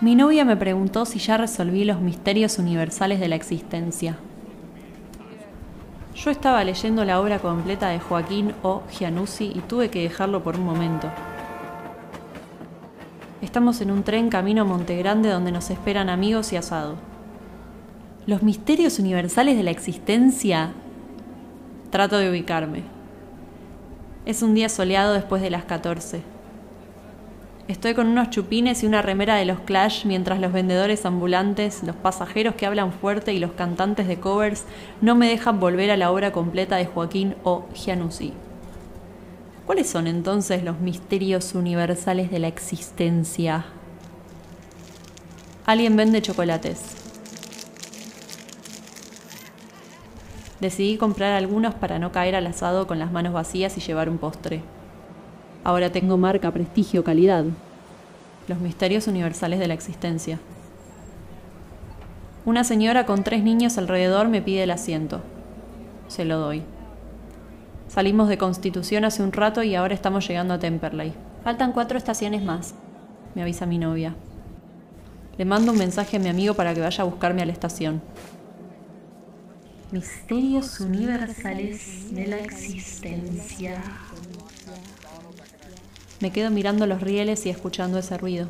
Mi novia me preguntó si ya resolví los misterios universales de la existencia. Yo estaba leyendo la obra completa de Joaquín O. Giannuzzi y tuve que dejarlo por un momento. Estamos en un tren camino a Montegrande donde nos esperan amigos y asado. Los misterios universales de la existencia. Trato de ubicarme. Es un día soleado después de las 14. Estoy con unos chupines y una remera de los Clash mientras los vendedores ambulantes, los pasajeros que hablan fuerte y los cantantes de covers no me dejan volver a la obra completa de Joaquín O. Giannuzzi. ¿Cuáles son entonces los misterios universales de la existencia? Alguien vende chocolates. Decidí comprar algunos para no caer al asado con las manos vacías y llevar un postre. Ahora tengo marca, prestigio, calidad. Los misterios universales de la existencia. Una señora con tres niños alrededor me pide el asiento. Se lo doy. Salimos de Constitución hace un rato y ahora estamos llegando a Temperley. Faltan cuatro estaciones más, me avisa mi novia. Le mando un mensaje a mi amigo para que vaya a buscarme a la estación. Misterios universales de la existencia. Me quedo mirando los rieles y escuchando ese ruido.